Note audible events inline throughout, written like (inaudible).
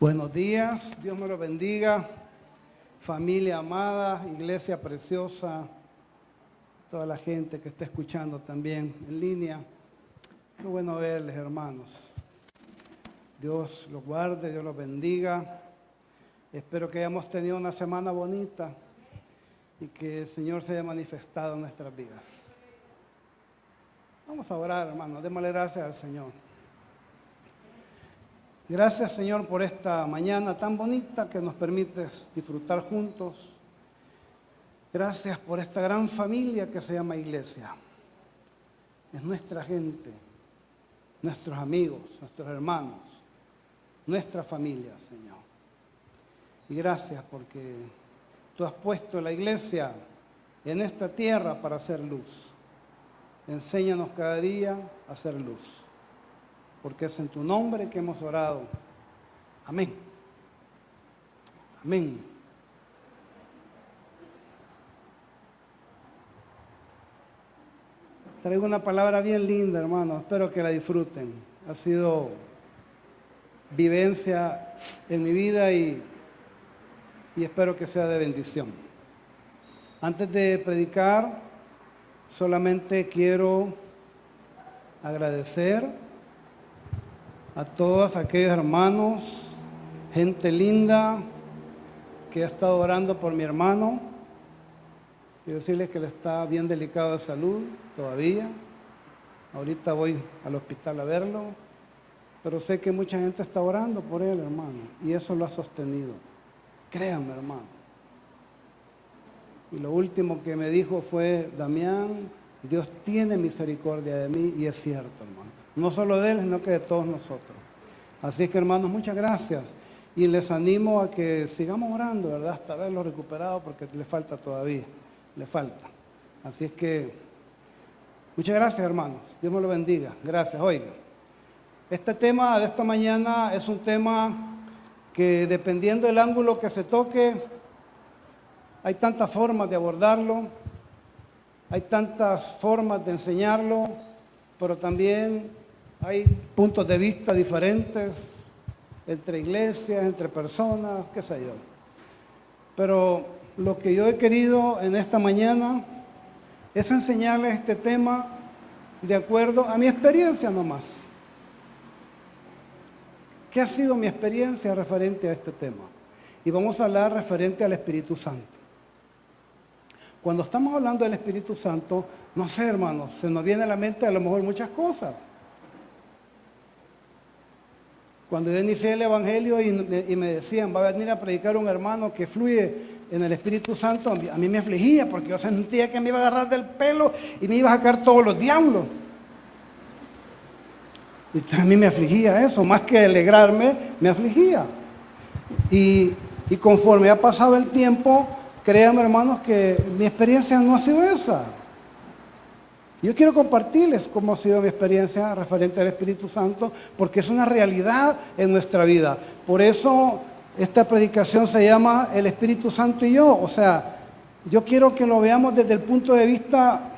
Buenos días, Dios me lo bendiga, familia amada, iglesia preciosa, toda la gente que está escuchando también en línea. Qué bueno verles, hermanos. Dios los guarde, Dios los bendiga. Espero que hayamos tenido una semana bonita y que el Señor se haya manifestado en nuestras vidas. Vamos a orar, hermanos. Démosle gracias al Señor. Gracias Señor por esta mañana tan bonita que nos permites disfrutar juntos. Gracias por esta gran familia que se llama iglesia. Es nuestra gente, nuestros amigos, nuestros hermanos, nuestra familia, Señor. Y gracias porque tú has puesto la iglesia en esta tierra para hacer luz. Enséñanos cada día a hacer luz porque es en tu nombre que hemos orado. Amén. Amén. Traigo una palabra bien linda, hermano. Espero que la disfruten. Ha sido vivencia en mi vida y, y espero que sea de bendición. Antes de predicar, solamente quiero agradecer a todos aquellos hermanos, gente linda que ha estado orando por mi hermano. Quiero decirles que él está bien delicado de salud todavía. Ahorita voy al hospital a verlo. Pero sé que mucha gente está orando por él, hermano. Y eso lo ha sostenido. Créanme, hermano. Y lo último que me dijo fue, Damián, Dios tiene misericordia de mí y es cierto, hermano. No solo de él, sino que de todos nosotros. Así es que hermanos, muchas gracias. Y les animo a que sigamos orando, ¿verdad? Hasta verlo recuperado porque le falta todavía. Le falta. Así es que, muchas gracias hermanos. Dios me lo bendiga. Gracias. Oiga, este tema de esta mañana es un tema que dependiendo del ángulo que se toque, hay tantas formas de abordarlo, hay tantas formas de enseñarlo, pero también hay puntos de vista diferentes entre iglesias, entre personas, qué sé yo. Pero lo que yo he querido en esta mañana es enseñarles este tema de acuerdo a mi experiencia nomás. ¿Qué ha sido mi experiencia referente a este tema? Y vamos a hablar referente al Espíritu Santo. Cuando estamos hablando del Espíritu Santo, no sé, hermanos, se nos viene a la mente a lo mejor muchas cosas. Cuando yo inicié el Evangelio y, me decían, va a venir a predicar un hermano que fluye en el Espíritu Santo, a mí me afligía porque yo sentía que me iba a agarrar del pelo y me iba a sacar todos los diablos. Y a mí me afligía eso, más que alegrarme, me afligía. Y, y conforme ha pasado el tiempo, créanme hermanos que mi experiencia no ha sido esa. Yo quiero compartirles cómo ha sido mi experiencia referente al Espíritu Santo, porque es una realidad en nuestra vida. Por eso esta predicación se llama El Espíritu Santo y yo. O sea, yo quiero que lo veamos desde el punto de vista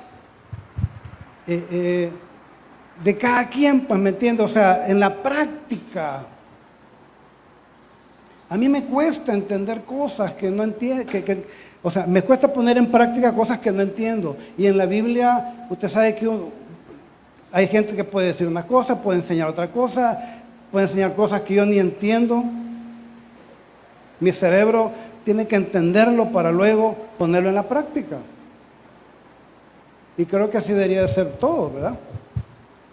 eh, eh, de cada quien, pues me entiende, o sea, en la práctica. A mí me cuesta entender cosas que no entiendo, o sea, me cuesta poner en práctica cosas que no entiendo. Y en la Biblia, usted sabe que hay gente que puede decir una cosa, puede enseñar otra cosa, puede enseñar cosas que yo ni entiendo. Mi cerebro tiene que entenderlo para luego ponerlo en la práctica. Y creo que así debería de ser todo, ¿verdad?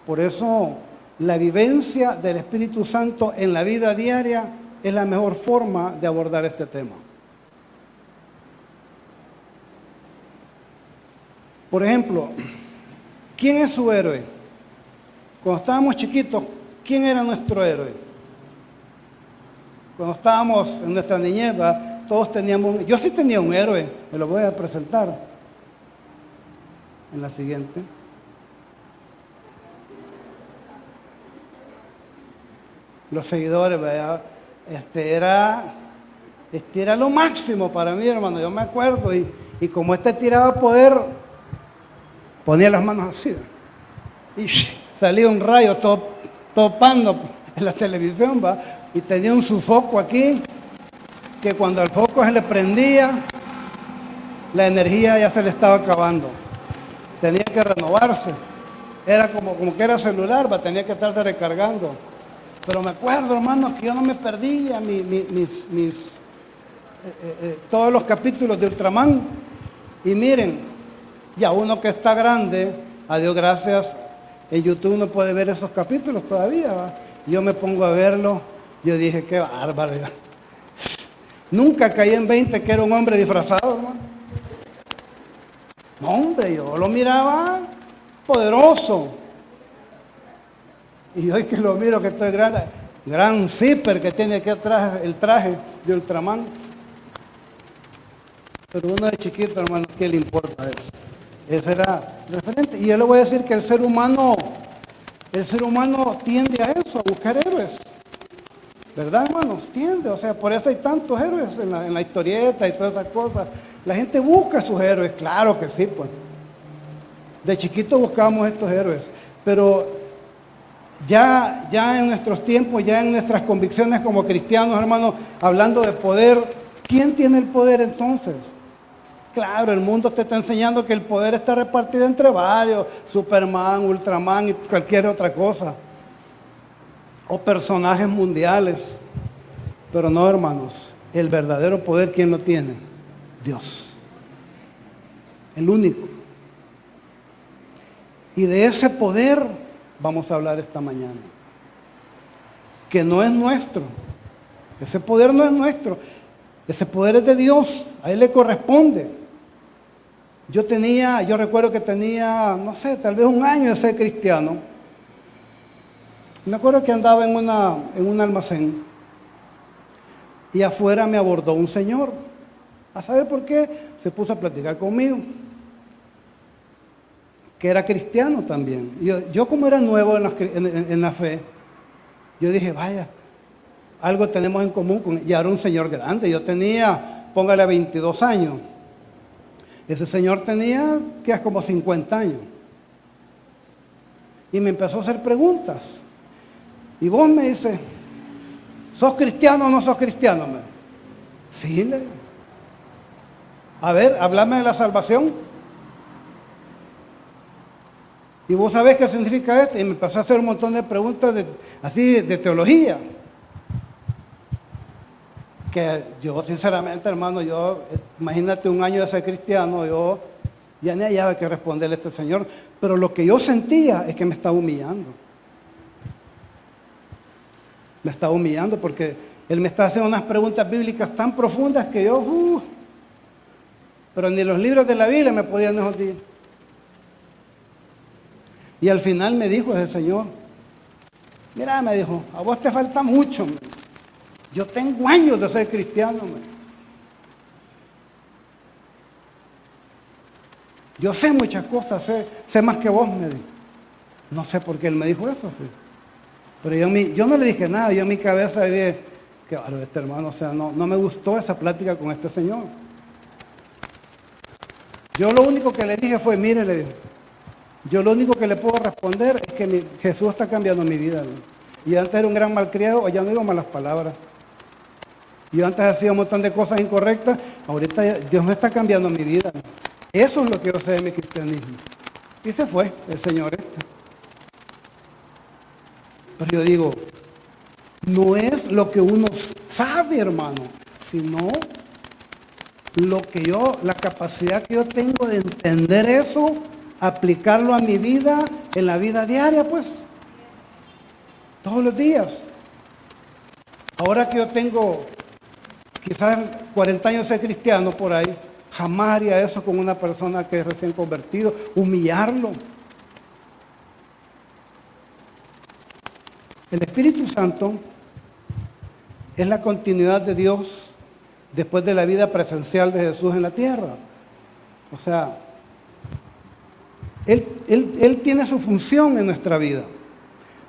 Por eso la vivencia del Espíritu Santo en la vida diaria es la mejor forma de abordar este tema. Por ejemplo, ¿quién es su héroe? Cuando estábamos chiquitos, ¿quién era nuestro héroe? Cuando estábamos en nuestra niñez, todos teníamos, yo sí tenía un héroe, me lo voy a presentar en la siguiente. Los seguidores, ¿verdad? Este era, este era lo máximo para mí, hermano, yo me acuerdo, y, y como este tiraba poder, ponía las manos así y (laughs) salía un rayo topando en la televisión, ¿va? y tenía un su foco aquí, que cuando el foco se le prendía, la energía ya se le estaba acabando. Tenía que renovarse. Era como, como que era celular, va, tenía que estarse recargando. Pero me acuerdo, hermano, que yo no me perdía mis, mis, mis eh, eh, eh, todos los capítulos de Ultraman. Y miren, ya uno que está grande, a Dios gracias, en YouTube no puede ver esos capítulos todavía. Yo me pongo a verlo, yo dije, qué barbaridad. (laughs) Nunca caí en 20 que era un hombre disfrazado, hermano. No, hombre, yo lo miraba poderoso. Y hoy que lo miro que estoy grande, gran zipper que tiene aquí atrás el traje de Ultraman. Pero uno de chiquito, hermano, ¿qué le importa eso? Ese era referente. Y yo le voy a decir que el ser humano, el ser humano tiende a eso, a buscar héroes. ¿Verdad, hermanos? Tiende. O sea, por eso hay tantos héroes en la, historieta y todas esas cosas. La gente busca sus héroes, claro que sí, pues. De chiquito buscábamos estos héroes. Pero ya, ya en nuestros tiempos, ya en nuestras convicciones como cristianos, hermanos, hablando de poder, ¿quién tiene el poder entonces? Claro, el mundo te está enseñando que el poder está repartido entre varios, Superman, Ultraman y cualquier otra cosa. O personajes mundiales. Pero no, hermanos, el verdadero poder, ¿quién lo tiene? Dios. El único. Y de ese poder vamos a hablar esta mañana. Que no es nuestro. Ese poder no es nuestro. Ese poder es de Dios. A Él le corresponde. Yo tenía, yo recuerdo que tenía, no sé, tal vez un año de ser cristiano. Me acuerdo que andaba en, una, en un almacén y afuera me abordó un señor. A saber por qué, se puso a platicar conmigo. Que era cristiano también. Yo, yo como era nuevo en la, en la, fe, yo dije, vaya, algo tenemos en común con Y era un señor grande. Yo tenía, póngale 22 años. Ese señor tenía que como 50 años. Y me empezó a hacer preguntas. Y vos me dice, ¿sos cristiano o no sos cristiano? Sí, le A ver, háblame de la salvación. Y vos sabés qué significa esto. Y me empezó a hacer un montón de preguntas así de teología yo sinceramente, hermano, yo, imagínate un año de ser cristiano, yo ya ni había que responderle a este Señor, pero lo que yo sentía es que me estaba humillando. Me estaba humillando porque Él me estaba haciendo unas preguntas bíblicas tan profundas que yo, uh, pero ni los libros de la Biblia me podían decir. Y al final me dijo ese Señor, mira, me dijo, a vos te falta mucho. Yo tengo años de ser cristiano. Yo sé muchas cosas, sé, más que vos, me dijo. No sé por qué él me dijo eso, Pero yo, yo no le dije nada, yo en mi cabeza dije, que este hermano, o sea, no, no me gustó esa plática con este señor. Yo lo único que le dije fue, mire, le yo lo único que le puedo responder es que Jesús está cambiando mi vida. Y antes era un gran malcriado, ya no digo malas palabras. Yo antes hacía un montón de cosas incorrectas, ahorita Dios me está cambiando mi vida. Eso es lo que yo sé de mi cristianismo. Y se fue el Señor este. Pero yo digo, no es lo que uno sabe, hermano, sino lo que yo, la capacidad que yo tengo de entender eso, aplicarlo a mi vida, en la vida diaria, pues, todos los días. Ahora que yo tengo quizás 40 años de cristiano por ahí, jamás haría eso con una persona que es recién convertido, humillarlo. El Espíritu Santo es la continuidad de Dios después de la vida presencial de Jesús en la tierra. O sea, Él, él tiene su función en nuestra vida.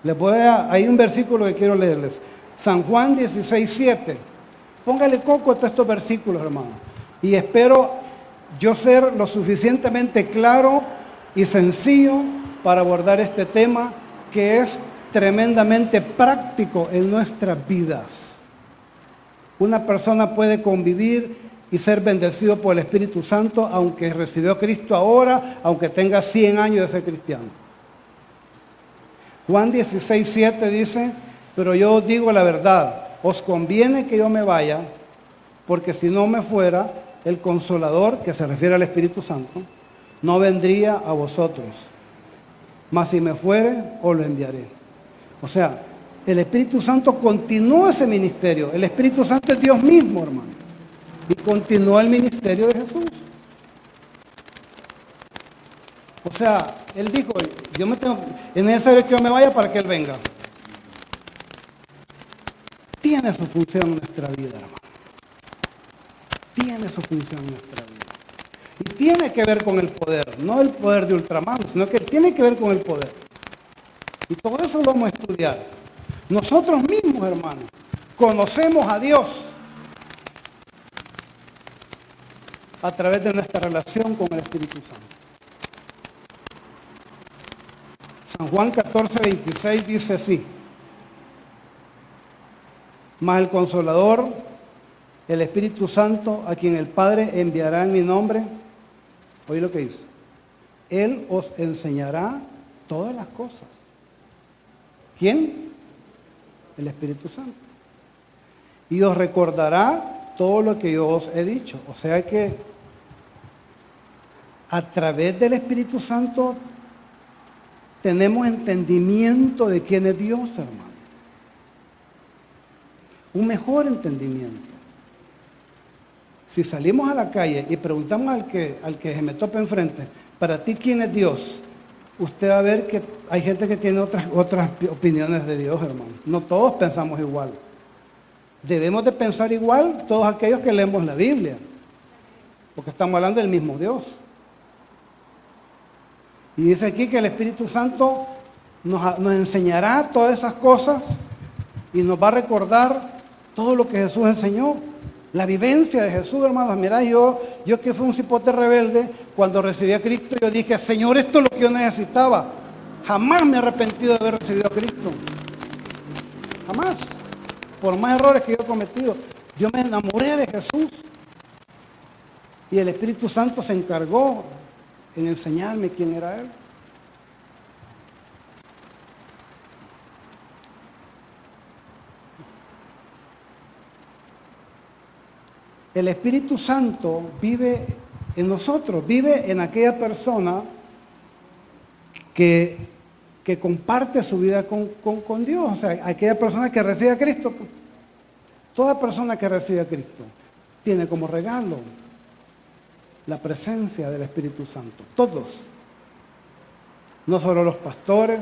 Les voy a, hay un versículo que quiero leerles. San Juan 16, 7. Póngale coco a todos estos versículos, hermano. Y espero yo ser lo suficientemente claro y sencillo para abordar este tema que es tremendamente práctico en nuestras vidas. Una persona puede convivir y ser bendecido por el Espíritu Santo aunque recibió a Cristo ahora, aunque tenga 100 años de ser cristiano. Juan 16, 7 dice, pero yo digo la verdad, os conviene que yo me vaya, porque si no me fuera, el consolador, que se refiere al Espíritu Santo, no vendría a vosotros. Mas si me fuere, os lo enviaré. O sea, el Espíritu Santo continúa ese ministerio. El Espíritu Santo es Dios mismo, hermano. Y continúa el ministerio de Jesús. O sea, Él dijo, yo me tengo, es necesario que yo me vaya para que Él venga. Tiene su función en nuestra vida, hermano. Tiene su función nuestra vida. Y tiene que ver con el poder, no el poder de Ultraman, sino que tiene que ver con el poder. Y todo eso lo vamos a estudiar. Nosotros mismos, hermanos, conocemos a Dios a través de nuestra relación con el Espíritu Santo. San Juan 14, 26 dice así. Mas el consolador, el Espíritu Santo, a quien el Padre enviará en mi nombre, oí lo que dice, Él os enseñará todas las cosas. ¿Quién? El Espíritu Santo. Y os recordará todo lo que yo os he dicho. O sea que a través del Espíritu Santo tenemos entendimiento de quién es Dios, hermano un mejor entendimiento. Si salimos a la calle y preguntamos al que, al que se me tope enfrente, para ti quién es Dios, usted va a ver que hay gente que tiene otras, otras opiniones de Dios, hermano. No todos pensamos igual. Debemos de pensar igual todos aquellos que leemos la Biblia, porque estamos hablando del mismo Dios. Y dice aquí que el Espíritu Santo nos, nos enseñará todas esas cosas y nos va a recordar todo lo que Jesús enseñó. La vivencia de Jesús, hermanos. Mira, yo, yo que fui un cipote rebelde, cuando recibí a Cristo, yo dije, Señor, esto es lo que yo necesitaba. Jamás me he arrepentido de haber recibido a Cristo. Jamás. Por más errores que yo he cometido. Yo me enamoré de Jesús. Y el Espíritu Santo se encargó en enseñarme quién era Él. El Espíritu Santo vive en nosotros, vive en aquella persona que, que comparte su vida con, Dios, o sea, aquella persona que recibe a Cristo. Toda persona que recibe a Cristo tiene como regalo la presencia del Espíritu Santo. Todos. No solo los pastores,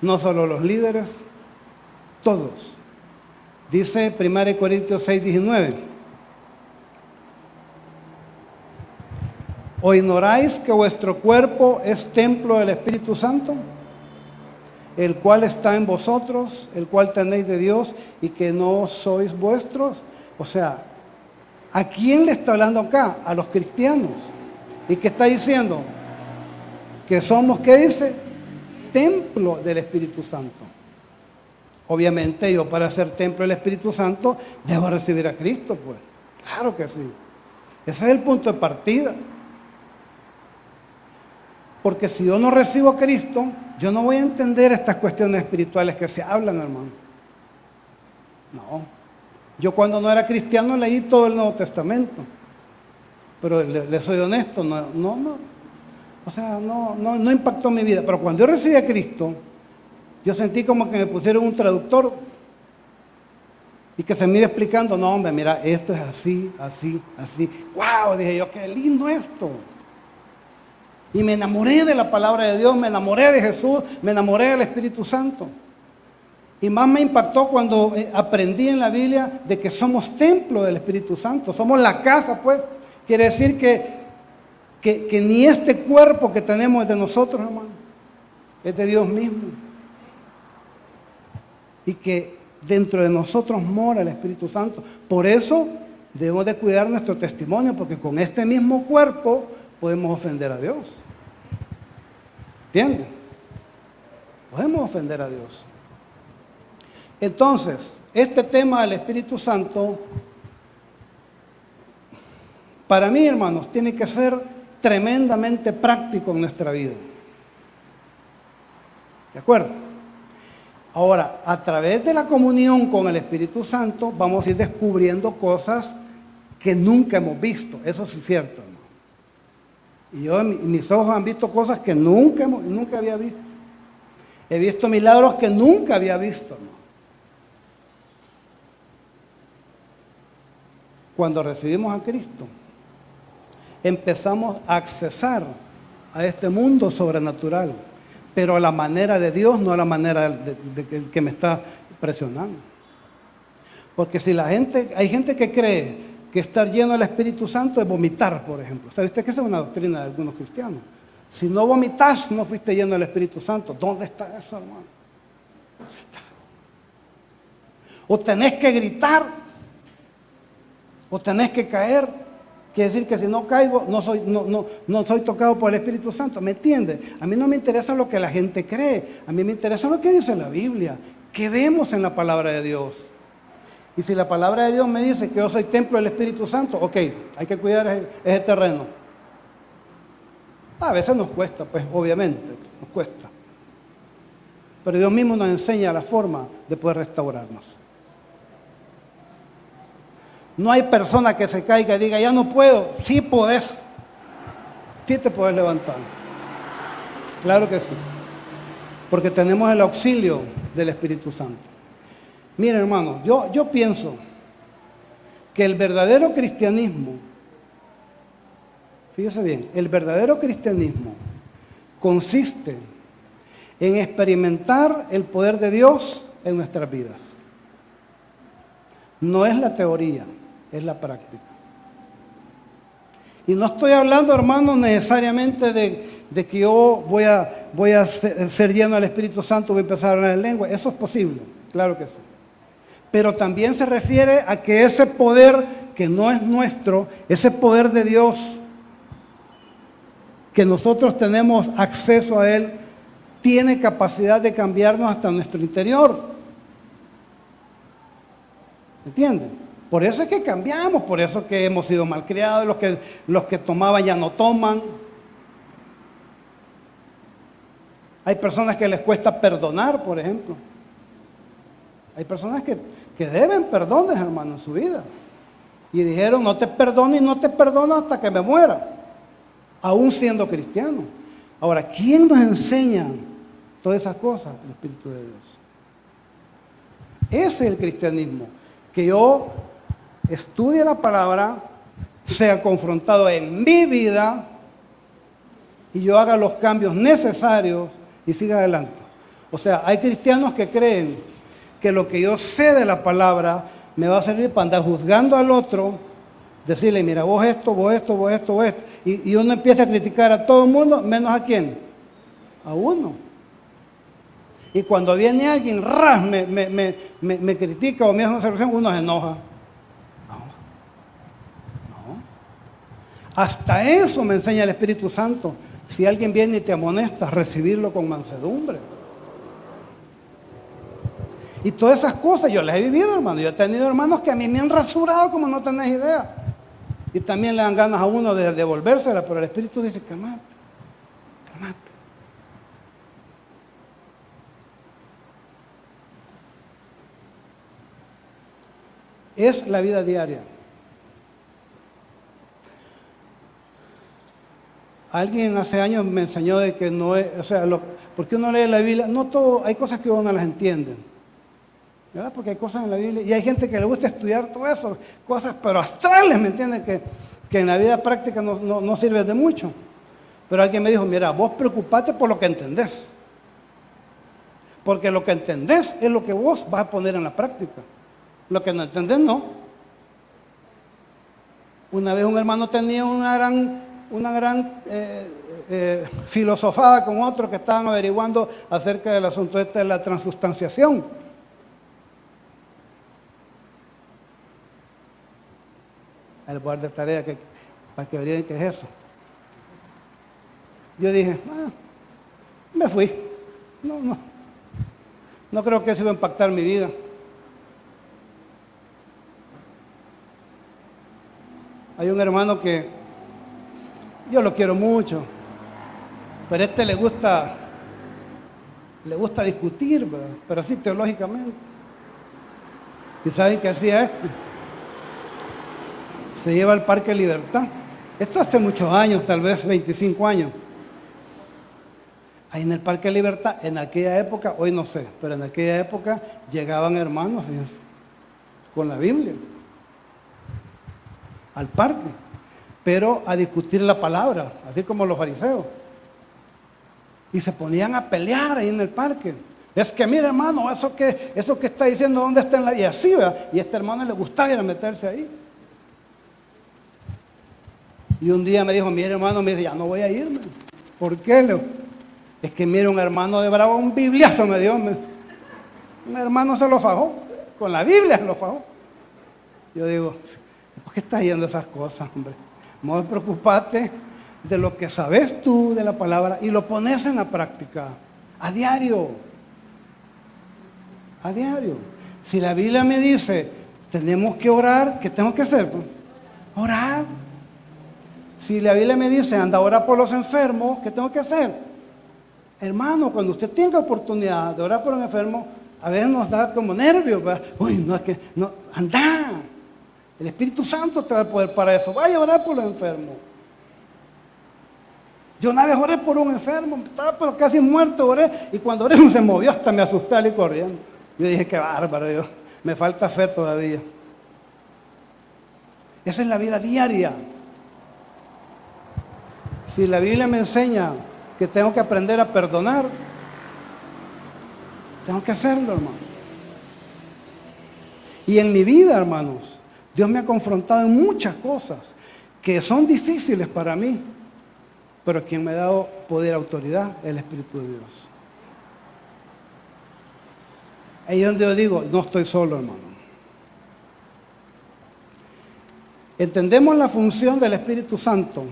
no solo los líderes, todos. Dice 1 Corintios 6, 19. ¿O ignoráis que vuestro cuerpo es templo del Espíritu Santo? El cual está en vosotros, el cual tenéis de Dios y que no sois vuestros. O sea, ¿a quién le está hablando acá? A los cristianos. ¿Y qué está diciendo? Que somos, ¿qué dice? Templo del Espíritu Santo. Obviamente yo para ser templo del Espíritu Santo debo recibir a Cristo, pues. Claro que sí. Ese es el punto de partida. Porque si yo no recibo a Cristo, yo no voy a entender estas cuestiones espirituales que se hablan, hermano. No. Yo cuando no era cristiano leí todo el Nuevo Testamento. Pero le, soy honesto, no, no, no. O sea, no, no, no impactó mi vida. Pero cuando yo recibí a Cristo, yo sentí como que me pusieron un traductor y que se me iba explicando, no, hombre, mira, esto es así, así, así. ¡Wow! Dije yo, qué lindo esto. Y me enamoré de la palabra de Dios, me enamoré de Jesús, me enamoré del Espíritu Santo. Y más me impactó cuando eh, aprendí en la Biblia de que somos templo del Espíritu Santo, somos la casa, pues. Quiere decir que, que, que ni este cuerpo que tenemos es de nosotros, hermano, es de Dios mismo. Y que dentro de nosotros mora el Espíritu Santo. Por eso debemos de cuidar nuestro testimonio, porque con este mismo cuerpo podemos ofender a Dios. ¿Entienden? Podemos ofender a Dios. Entonces, este tema del Espíritu Santo, para mí, hermanos, tiene que ser tremendamente práctico en nuestra vida. ¿De acuerdo? Ahora, a través de la comunión con el Espíritu Santo, vamos a ir descubriendo cosas que nunca hemos visto. Eso sí es cierto. Y yo, mis ojos han visto cosas que nunca, nunca había visto. He visto milagros que nunca había visto. Cuando recibimos a Cristo, empezamos a accesar a este mundo sobrenatural pero a la manera de Dios, no a la manera de, que me está presionando. Porque si la gente, hay gente que cree que estar lleno del Espíritu Santo es vomitar, por ejemplo. ¿Sabe usted que esa es una doctrina de algunos cristianos? Si no vomitas, no fuiste lleno del Espíritu Santo. ¿Dónde está eso, hermano? ¿Dónde está? O tenés que gritar, o tenés que caer, Quiere decir que si no caigo, no soy, no, soy tocado por el Espíritu Santo. ¿Me entiende? A mí no me interesa lo que la gente cree. A mí me interesa lo que dice la Biblia. ¿Qué vemos en la palabra de Dios? Y si la palabra de Dios me dice que yo soy templo del Espíritu Santo, ok, hay que cuidar ese, terreno. A veces nos cuesta, pues obviamente, nos cuesta. Pero Dios mismo nos enseña la forma de poder restaurarnos. No hay persona que se caiga y diga, ya no puedo. Sí podés. Sí te puedes levantar. Claro que sí. Porque tenemos el auxilio del Espíritu Santo. Miren, hermano, yo, yo pienso que el verdadero cristianismo, fíjese bien, el verdadero cristianismo consiste en experimentar el poder de Dios en nuestras vidas. No es la teoría es la práctica. Y no estoy hablando, hermano, necesariamente de, que yo voy a, voy a ser, lleno del Espíritu Santo, voy a empezar a hablar en lengua. Eso es posible, claro que sí. Pero también se refiere a que ese poder que no es nuestro, ese poder de Dios, que nosotros tenemos acceso a Él, tiene capacidad de cambiarnos hasta nuestro interior. ¿Entienden? Por eso es que cambiamos, por eso es que hemos sido malcriados, los que, los que tomaban ya no toman. Hay personas que les cuesta perdonar, por ejemplo. Hay personas que, que deben perdones, hermano, en su vida. Y dijeron, no te perdono y no te perdono hasta que me muera, aún siendo cristiano. Ahora, ¿quién nos enseña todas esas cosas? El Espíritu de Dios. Ese es el cristianismo. Que yo estudie la palabra, sea confrontado en mi vida y yo haga los cambios necesarios y siga adelante. O sea, hay cristianos que creen que lo que yo sé de la palabra me va a servir para andar juzgando al otro, decirle, mira, vos esto, vos esto, vos esto, vos esto. Y, uno empieza a criticar a todo el mundo, menos a quién? A uno. Y cuando viene alguien, ras, me, me, critica o me hace una observación, uno se enoja. Hasta eso me enseña el Espíritu Santo. Si alguien viene y te amonesta, recibirlo con mansedumbre. Y todas esas cosas yo las he vivido, hermano. Yo he tenido hermanos que a mí me han rasurado como no tenés idea. Y también le dan ganas a uno de devolvérsela, pero el Espíritu dice, calmate, calmate. Es la vida diaria. Alguien hace años me enseñó de que no es, o sea, porque uno lee la Biblia, no todo, hay cosas que uno no las entiende. Porque hay cosas en la Biblia, y hay gente que le gusta estudiar todo eso, cosas pero astrales, ¿me entienden? Que, en la vida práctica no, no, sirve de mucho. Pero alguien me dijo, mira, vos preocupate por lo que entendés. Porque lo que entendés es lo que vos vas a poner en la práctica. Lo que no entendés, no. Una vez un hermano tenía una gran una gran eh, eh, filosofada con otros que estaban averiguando acerca del asunto este de la transustanciación. al guardia de tarea que, para que verían qué es eso. Yo dije, ah, me fui. No, no. No creo que eso iba a impactar mi vida. Hay un hermano que yo lo quiero mucho, pero a este le gusta, le gusta discutir, pero así teológicamente. ¿Y saben qué hacía este? Se lleva al Parque Libertad. Esto hace muchos años, tal vez 25 años. Ahí en el Parque Libertad, en aquella época, hoy no sé, pero en aquella época llegaban hermanos con la Biblia al parque, pero a discutir la palabra, así como los fariseos. Y se ponían a pelear ahí en el parque. Es que, mire hermano, eso que, eso que está diciendo, ¿dónde está en la... Y así, Y este hermano le gustaba ir a meterse ahí. Y un día me dijo, mire hermano, me dice, ya no voy a irme. ¿Por qué? Es que mire, un hermano de Bravo, un bibliazo me dio. un hermano se lo fajó. Con la Biblia se lo fajó. Yo digo, ¿por qué estás yendo esas cosas, hombre? No preocupate de lo que sabes tú de la palabra y lo pones en la práctica. A diario. A diario. Si la Biblia me dice, tenemos que orar, ¿qué tengo que hacer? Orar. Si la Biblia me dice, anda a orar por los enfermos, ¿qué tengo que hacer? Hermano, cuando usted tenga oportunidad de orar por un enfermo, a veces nos da como nervios. Uy, no es que, no, anda. El Espíritu Santo te da el poder para eso. Vaya a orar por los enfermos. Yo una vez oré por un enfermo, estaba pero casi muerto, oré, y cuando oré (laughs) se movió hasta me asusté y corriendo. Yo dije, qué bárbaro, yo, me falta fe todavía. Esa es la vida diaria. Si la Biblia me enseña que tengo que aprender a perdonar. Tengo que hacerlo, hermano. Y en mi vida, hermanos, Dios me ha confrontado en muchas cosas que son difíciles para mí, pero quien me ha dado poder, autoridad, el Espíritu de Dios. Ahí es donde yo digo, no estoy solo, hermano. Entendemos la función del Espíritu Santo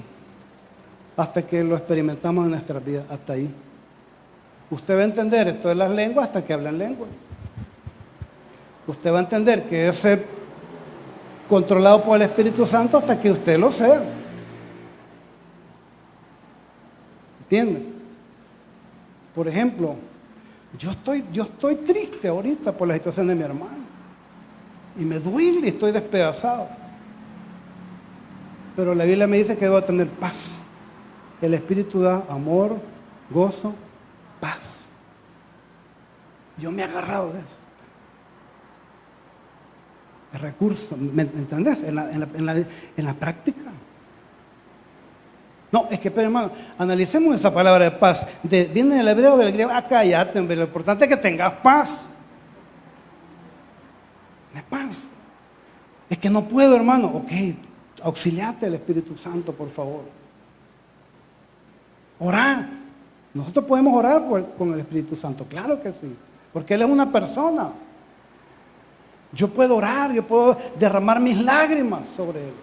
hasta que lo experimentamos en nuestra vida, hasta ahí. Usted va a entender esto de las lenguas hasta que hablan lengua. Usted va a entender que es ser controlado por el Espíritu Santo hasta que usted lo sea. ¿Entiende? Por ejemplo, yo estoy, yo estoy triste ahorita por la situación de mi hermano. Y me duele y estoy despedazado. Pero la Biblia me dice que debo tener paz. El Espíritu da amor, gozo, paz. Yo me he agarrado de eso. El recurso, ¿me entendés? En la, práctica. No, es que, pero hermano, analicemos esa palabra de paz. viene del hebreo, del griego, acá ya, lo importante es que tengas paz. De paz. Es que no puedo, hermano. Ok, auxiliate al Espíritu Santo, por favor. Orar. Nosotros podemos orar con el Espíritu Santo, claro que sí, porque Él es una persona. Yo puedo orar, yo puedo derramar mis lágrimas sobre Él.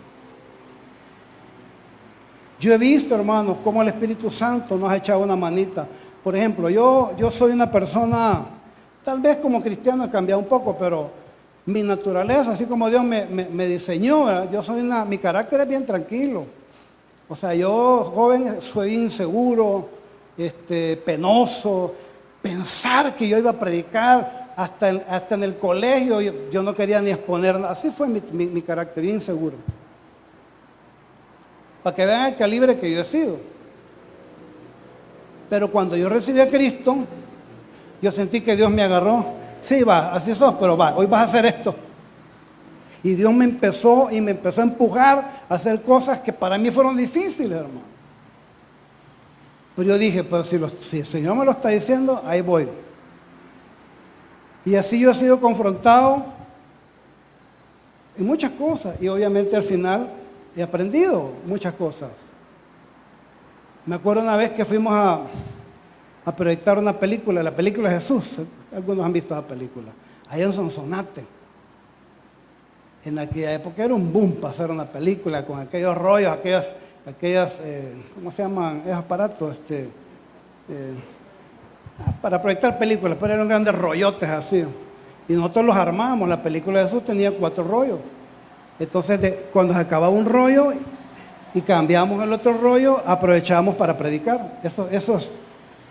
Yo he visto, hermanos, cómo el Espíritu Santo nos ha echado una manita. Por ejemplo, yo, yo soy una persona, tal vez como cristiano he cambiado un poco, pero mi naturaleza, así como Dios me, diseñó, yo soy una, mi carácter es bien tranquilo. O sea, yo joven soy inseguro, este, penoso, pensar que yo iba a predicar hasta, hasta en el colegio, yo, no quería ni exponer. Así fue mi, carácter, bien inseguro. Para que vean el calibre que yo he sido. Pero cuando yo recibí a Cristo, yo sentí que Dios me agarró. Sí, va, así sos, pero va, hoy vas a hacer esto. Y Dios me empezó y me empezó a empujar a hacer cosas que para mí fueron difíciles, hermano. Pero yo dije, pero si, si el Señor me lo está diciendo, ahí voy. Y así yo he sido confrontado en muchas cosas. Y obviamente al final he aprendido muchas cosas. Me acuerdo una vez que fuimos a, a proyectar una película, la película Jesús. Algunos han visto la película. Allá en Sonsonate en aquella época era un boom hacer una película con aquellos rollos, aquellas, aquellas eh, ¿cómo se llaman? Esos aparatos, este, eh, para proyectar películas, pero eran grandes rollotes así. Y nosotros los armamos, la película de Jesús tenía cuatro rollos. Entonces, cuando se acababa un rollo y cambiamos el otro rollo, aprovechábamos para predicar. Eso, esos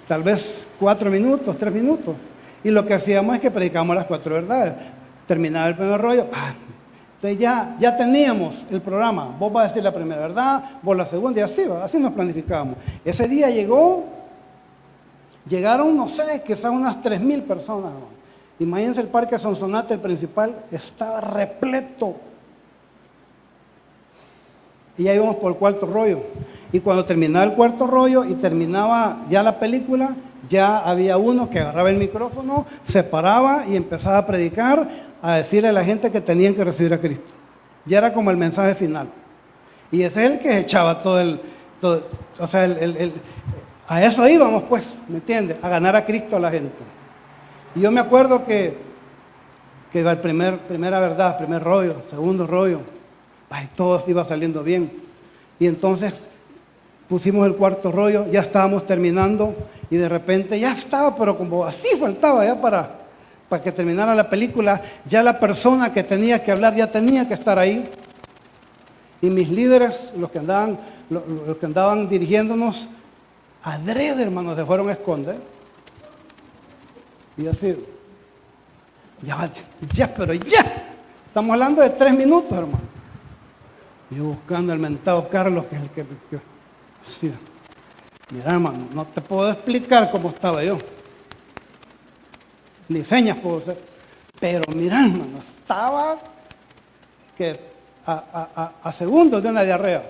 tal vez cuatro minutos, tres minutos. Y lo que hacíamos es que predicábamos las cuatro verdades. Terminaba el primer rollo, entonces ya, ya teníamos el programa. Vos vas a decir la primera verdad, vos la segunda y así, así nos planificábamos. Ese día llegó, llegaron, no sé, quizás unas tres mil personas. Imagínense el parque Sonsonate, el principal, estaba repleto. Y ya íbamos por el cuarto rollo. Y cuando terminaba el cuarto rollo y terminaba ya la película, ya había uno que agarraba el micrófono, se paraba y empezaba a predicar, a decirle a la gente que tenían que recibir a Cristo. Ya era como el mensaje final. Y ese es el que echaba todo el... o sea, a eso íbamos pues, ¿me entiendes? A ganar a Cristo a la gente. Y yo me acuerdo que, que el primer, primera verdad, primer rollo, segundo rollo, ay, todo iba saliendo bien. Y entonces pusimos el cuarto rollo, ya estábamos terminando y de repente ya estaba, pero como así faltaba ya para, para que terminara la película, ya la persona que tenía que hablar ya tenía que estar ahí. Y mis líderes, los que andaban, los, que andaban dirigiéndonos, adrede, hermanos, se fueron a esconder. Y así, ya, ya, pero ya. Estamos hablando de tres minutos, hermano. Yo buscando al mentado Carlos, que es el que... Mira, hermano, no te puedo explicar cómo estaba yo. Ni señas puedo hacer. Pero mira, hermano, estaba que a, segundos de una diarrea.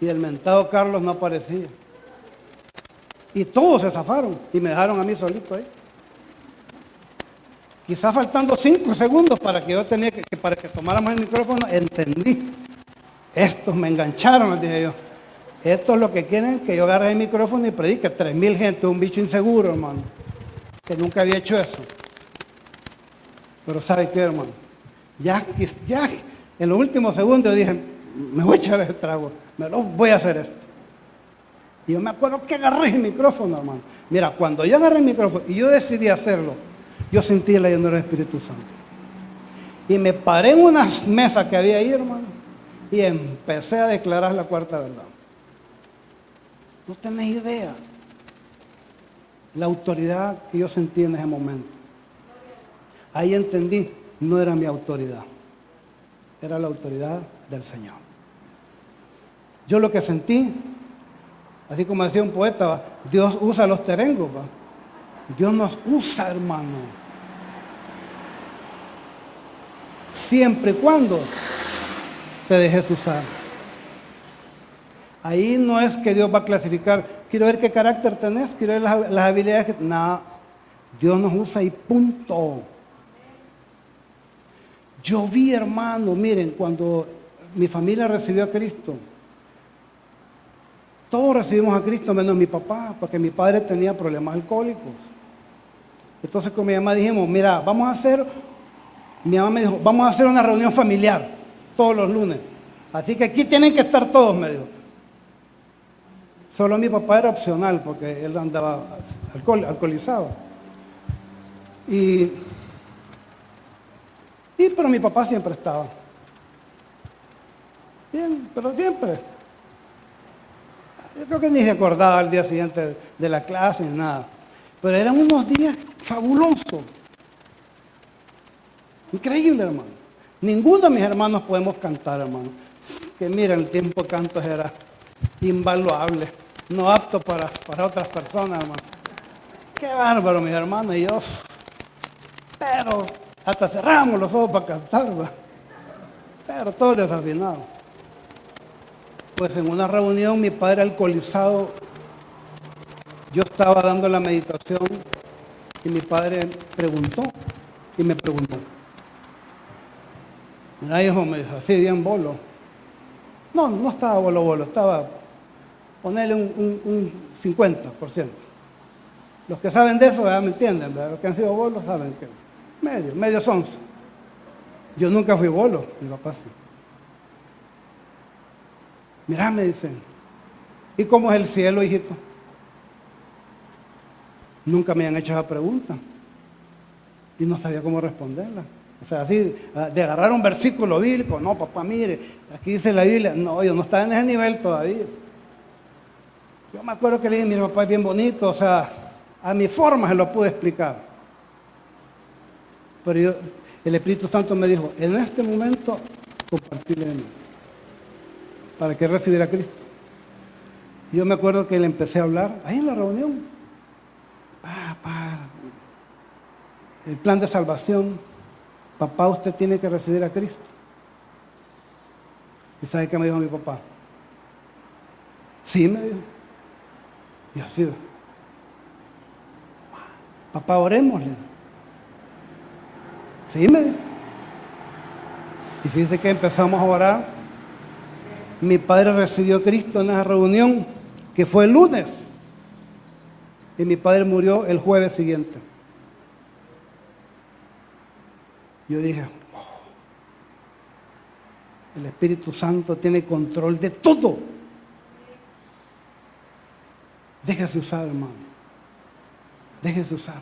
Y el mentado Carlos no aparecía. Y todos se zafaron y me dejaron a mí solito ahí. Quizás faltando cinco segundos para que yo tenía que, para que tomáramos el micrófono, entendí. Estos me engancharon, dije yo. Esto es lo que quieren que yo agarre el micrófono y predique. Tres mil gente, un bicho inseguro, hermano. Que nunca había hecho eso. Pero ¿sabe qué, hermano? Ya, ya en los últimos segundos dije, me voy a echar ese trago. Me lo voy a hacer esto. Y yo me acuerdo que agarré el micrófono, hermano. Mira, cuando yo agarré el micrófono y yo decidí hacerlo, yo sentí la llenura del Espíritu Santo. Y me paré en unas mesas que había ahí, hermano, y empecé a declarar la cuarta verdad. No tenéis idea la autoridad que yo sentí en ese momento. Ahí entendí, no era mi autoridad, era la autoridad del Señor. Yo lo que sentí, así como decía un poeta, Dios usa los terengos, Dios nos usa, hermano. siempre y cuando te dejes usar. Ahí no es que Dios va a clasificar, quiero ver qué carácter tenés, quiero ver las, habilidades que... No, Dios nos usa y punto. Yo vi, hermano, miren, cuando mi familia recibió a Cristo, todos recibimos a Cristo menos mi papá, porque mi padre tenía problemas alcohólicos. Entonces con mi mamá dijimos, mira, vamos a hacer mi mamá me dijo, vamos a hacer una reunión familiar todos los lunes. Así que aquí tienen que estar todos, me dijo. Solo mi papá era opcional porque él andaba alcoholizado. Y, y pero mi papá siempre estaba. Bien, pero siempre. Yo creo que ni se acordaba al día siguiente de la clase ni nada. Pero eran unos días fabulosos. Increíble, hermano. Ninguno de mis hermanos podemos cantar, hermano. Que mira, el tiempo de canto era invaluable, no apto para, para otras personas, hermano. Qué bárbaro, mis hermanos y yo. Pero hasta cerramos los ojos para cantar, pero todo desafinado. Pues en una reunión mi padre alcoholizado, yo estaba dando la meditación y mi padre preguntó y me preguntó, Mira, hijo, me dijo, así bien bolo. No, no estaba bolo bolo, estaba, ponerle un, 50%. Los que saben de eso, ya me entienden, ¿verdad? Los que han sido bolos saben que medio, medio sonso. Yo nunca fui bolo, mi papá sí. Mirá, me dicen, ¿y cómo es el cielo, hijito? Nunca me han hecho esa pregunta y no sabía cómo responderla. O sea, así, ah, de agarrar un versículo bíblico. No, papá, mire, aquí dice la Biblia. No, yo no estaba en ese nivel todavía. Yo me acuerdo que le dije, mi papá es bien bonito, o sea, a mi forma se lo pude explicar. Pero yo, el Espíritu Santo me dijo, en este momento compartirle de mí, para que recibiera a Cristo. yo me acuerdo que le empecé a hablar ahí en la reunión. Papá, el plan de salvación, papá, usted tiene que recibir a Cristo. ¿Y sabe qué me dijo mi papá? Sí, me dijo. Y así, papá, orémosle. Sí, me. Y fíjese que empezamos a orar. Mi padre recibió a Cristo en esa reunión, que fue el lunes. Y mi padre murió el jueves siguiente. Yo dije, el Espíritu Santo tiene control de todo. Déjese usar, hermano. Déjese usar.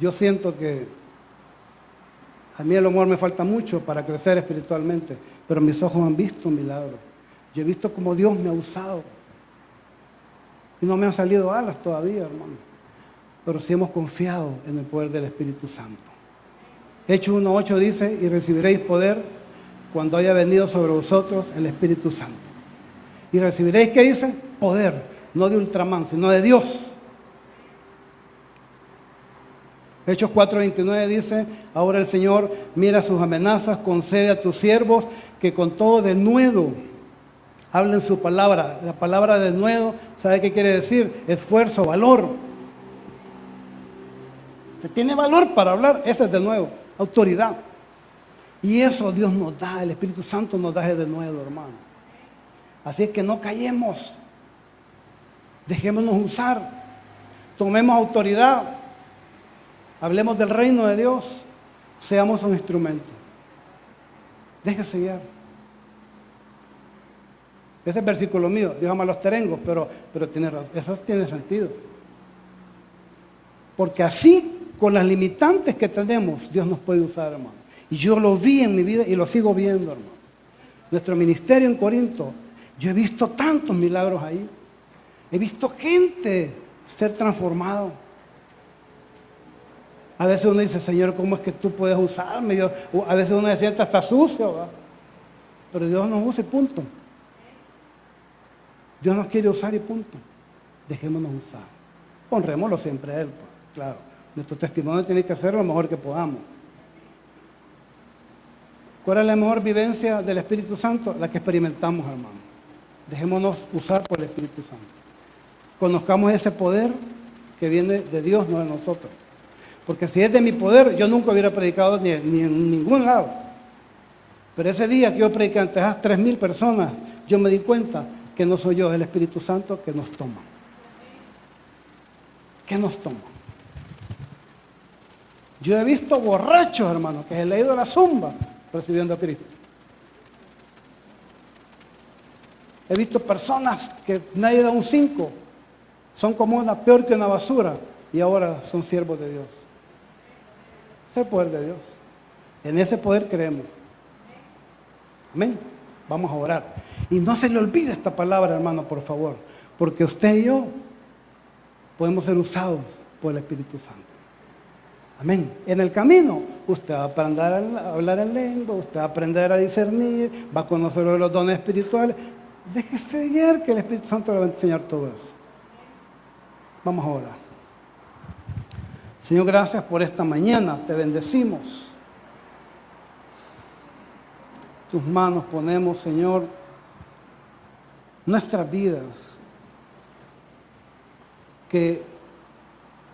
Yo siento que a mí el amor me falta mucho para crecer espiritualmente, pero mis ojos han visto un milagro. Yo he visto cómo Dios me ha usado. Y no me han salido alas todavía, hermano. Pero sí hemos confiado en el poder del Espíritu Santo. Hechos 1.8 dice, y recibiréis poder cuando haya venido sobre vosotros el Espíritu Santo. Y recibiréis, ¿qué dice? Poder, no de Ultraman, sino de Dios. Hechos 4:29 dice, ahora el Señor mira sus amenazas, concede a tus siervos que con todo denuedo hablen su palabra. La palabra denuedo, ¿sabe qué quiere decir? Esfuerzo, valor. Tiene valor para hablar, ese es de nuevo, autoridad. Y eso Dios nos da, el Espíritu Santo nos da de nuevo, hermano. Así es que no callemos, dejémonos usar, tomemos autoridad Hablemos del reino de Dios. Seamos un instrumento. Déjese guiar. Ese es versículo mío. Dios ama los terengos, pero, pero tiene Eso tiene sentido. Porque así, con las limitantes que tenemos, Dios nos puede usar, hermano. Y yo lo vi en mi vida y lo sigo viendo, hermano. Nuestro ministerio en Corinto, yo he visto tantos milagros ahí. He visto gente ser transformado. A veces uno dice, Señor, ¿cómo es que tú puedes usarme? a veces uno se siente hasta sucio, pero Dios nos usa y punto. Dios nos quiere usar y punto. Dejémonos usar. Honrémoslo siempre a Él, pues, claro. Nuestro testimonio tiene que ser lo mejor que podamos. ¿Cuál es la mejor vivencia del Espíritu Santo? La que experimentamos, hermano. Dejémonos usar por el Espíritu Santo. Conozcamos ese poder que viene de Dios, no de nosotros. Porque si es de mi poder, yo nunca hubiera predicado ni, en ningún lado. Pero ese día que yo prediqué ante esas tres mil personas, yo me di cuenta que no soy yo, es el Espíritu Santo que nos toma. ¿Qué nos toma? Yo he visto borrachos, hermano, que se le ha ido la zumba recibiendo a Cristo. He visto personas que nadie da un cinco, son como una peor que una basura y ahora son siervos de Dios es el poder de Dios. En ese poder creemos. Amén. Vamos a orar. Y no se le olvide esta palabra, hermano, por favor. Porque usted y yo podemos ser usados por el Espíritu Santo. Amén. En el camino, usted va a aprender a hablar en lengua, usted va a aprender a discernir, va a conocer los dones espirituales. Déjese guiar que el Espíritu Santo le va a enseñar todo eso. Vamos a orar. Señor, gracias por esta mañana, te bendecimos. Tus manos ponemos, Señor, nuestras vidas. Que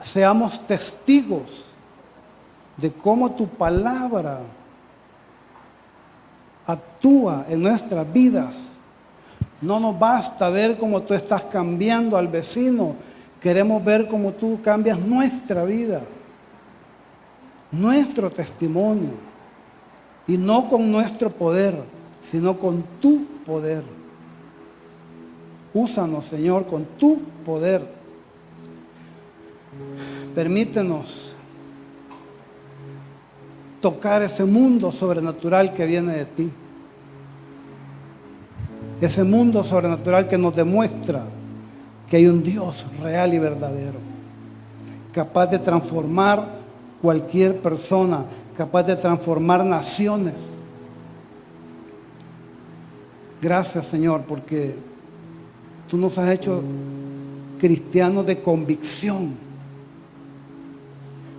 seamos testigos de cómo tu palabra actúa en nuestras vidas. No nos basta ver cómo tú estás cambiando al vecino Queremos ver cómo tú cambias nuestra vida, nuestro testimonio, y no con nuestro poder, sino con tu poder. Úsanos, Señor, con tu poder. Permítenos tocar ese mundo sobrenatural que viene de ti. Ese mundo sobrenatural que nos demuestra que hay un Dios real y verdadero, capaz de transformar cualquier persona, capaz de transformar naciones. Gracias Señor, porque tú nos has hecho cristianos de convicción,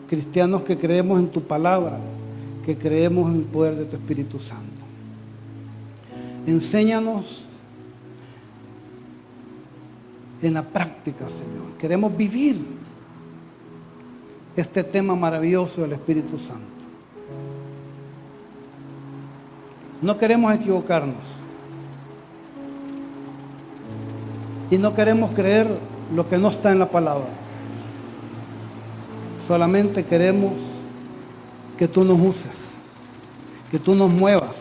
cristianos que creemos en tu palabra, que creemos en el poder de tu Espíritu Santo. Enséñanos en la práctica, Señor. Queremos vivir este tema maravilloso del Espíritu Santo. No queremos equivocarnos. Y no queremos creer lo que no está en la palabra. Solamente queremos que tú nos uses, que tú nos muevas,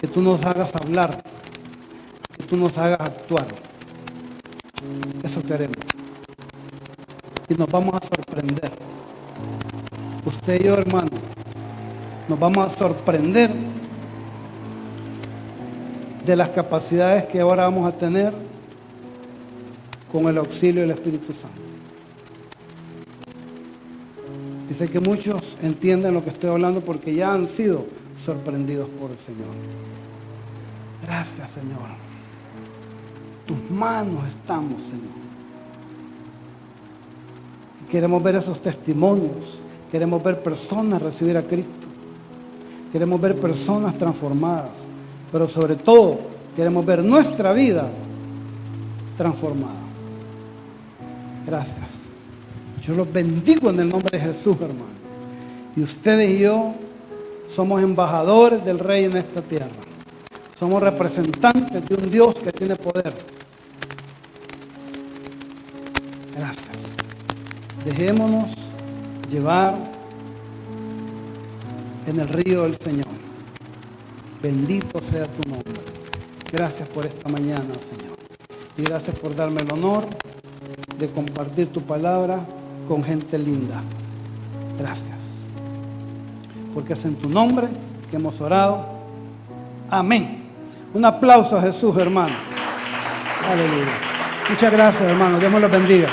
que tú nos hagas hablar, que tú nos hagas actuar. Eso queremos. Y nos vamos a sorprender. Usted y yo, hermano, nos vamos a sorprender de las capacidades que ahora vamos a tener con el auxilio del Espíritu Santo. Dice que muchos entienden lo que estoy hablando porque ya han sido sorprendidos por el Señor. Gracias, Señor tus manos estamos, Señor. Queremos ver esos testimonios. Queremos ver personas recibir a Cristo. Queremos ver personas transformadas. Pero sobre todo, queremos ver nuestra vida transformada. Gracias. Yo los bendigo en el nombre de Jesús, hermano. Y ustedes y yo somos embajadores del Rey en esta tierra. Somos representantes de un Dios que tiene poder. Gracias. Dejémonos llevar en el río del Señor. Bendito sea tu nombre. Gracias por esta mañana, Señor. Y gracias por darme el honor de compartir tu palabra con gente linda. Gracias. Porque es en tu nombre que hemos orado. Amén. Un aplauso a Jesús, hermano. Aleluya. Muchas gracias, hermano. Dios me los bendiga.